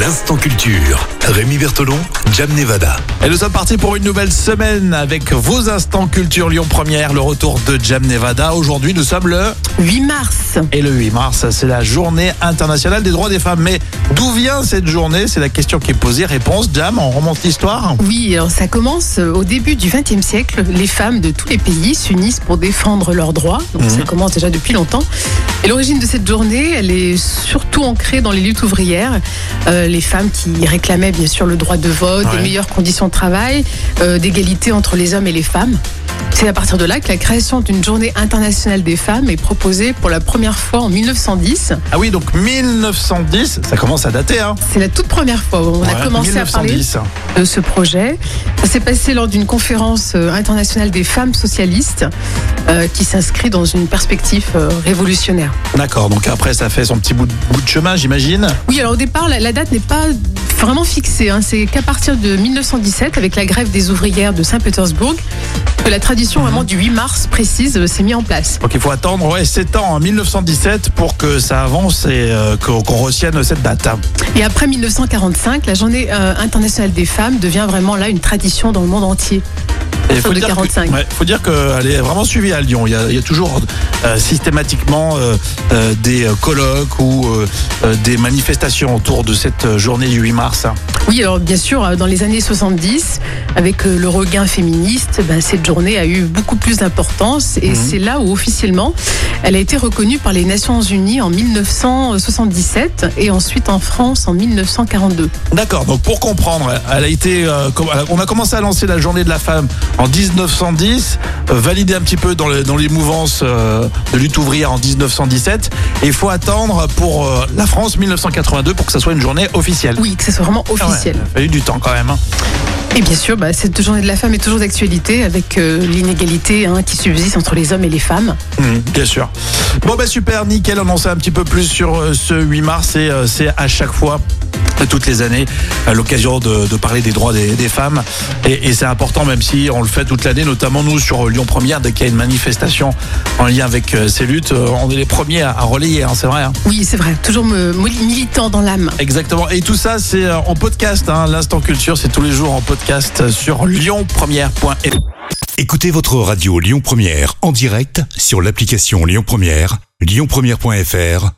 L'instant culture. Rémi Bertolon, Jam Nevada. Et nous sommes partis pour une nouvelle semaine avec vos instants culture Lyon Première, le retour de Jam Nevada. Aujourd'hui, nous sommes le 8 mars. et le 8 mars, c'est la journée internationale des droits des femmes. Mais d'où vient cette journée? C'est la question qui est posée. Réponse, Jam, on remonte l'histoire. Oui, ça commence euh, au début du XXe siècle. Les femmes de tous les pays s'unissent pour défendre leurs droits. Donc Mhm. ça commence déjà depuis longtemps. Et l'origine de cette journée, elle est surtout ancrée dans les luttes ouvrières. Euh, les femmes qui réclamaient bien sûr le droit de vote, Ouais. des meilleures conditions de travail, euh, d'égalité entre les hommes et les femmes. C'est à partir de là que la création d'une journée internationale des femmes est proposée pour la première fois en 1910. Ah oui, donc 1910, ça commence à dater. Hein. C'est la toute première fois où on a commencé à parler 1910. de ce projet. Ça s'est passé lors d'une conférence euh, internationale des femmes socialistes euh, qui s'inscrit dans une perspective euh, révolutionnaire. D'accord, donc après, ça fait son petit bout de, bout de chemin, j'imagine. Oui, alors au départ, la, la date n'est pas vraiment fixée. hein. C'est qu'à partir de 1917, avec la grève des ouvrières de Saint-Pétersbourg, que la tradition vraiment du 8 mars précise euh, s'est mise en place. Donc il faut attendre ouais, 7 ans, en 1917, pour que ça avance et euh, qu'on retienne cette date. Et après 1945, la journée euh, internationale des femmes devient vraiment là une tradition dans le monde entier. Il Autour de dire 45. que- ouais, faut dire qu'elle est vraiment suivie à Lyon. Il y a, il y a toujours euh, systématiquement euh, euh, des colloques ou des manifestations autour de cette journée du 8 mars. Oui, alors bien sûr, dans les années 70, avec le regain féministe, ben, cette journée a eu beaucoup plus d'importance et Mhm. c'est là où officiellement elle a été reconnue par les Nations Unies en 1977 et ensuite en France en 1942. D'accord, donc pour comprendre, elle a été, on a commencé à lancer la journée de la femme en 1910, euh, validée un petit peu dans, le- dans les mouvances euh, de lutte ouvrière en 1917, et il faut attendre pour euh, la France 1982 pour que ça soit une journée officielle. Oui, que ce soit vraiment Ah ouais, officiel. il a fallu du temps quand même. hein. Et bien sûr, bah, cette journée de la femme est toujours d'actualité avec euh, l'inégalité hein, qui subsiste entre les hommes et les femmes. Mhm, bien sûr. Bon bah super, nickel, on en sait un petit peu plus sur euh, ce 8 mars et euh, c'est à chaque fois toutes les années à l'occasion de, de parler des droits des, des femmes. Et, et c'est important même si on le fait toute l'année notamment nous sur Lyon Première dès qu'il y a une manifestation en lien avec euh, ces luttes euh, on est les premiers à, à relayer hein, c'est vrai hein. Oui, c'est vrai, toujours me- militant dans l'âme. exactement. Et tout ça c'est euh, en podcast hein, l'instant culture c'est tous les jours en podcast sur lyonpremière.fr Écoutez votre radio Lyon Première en direct sur l'application Lyon Première, lyonpremière.fr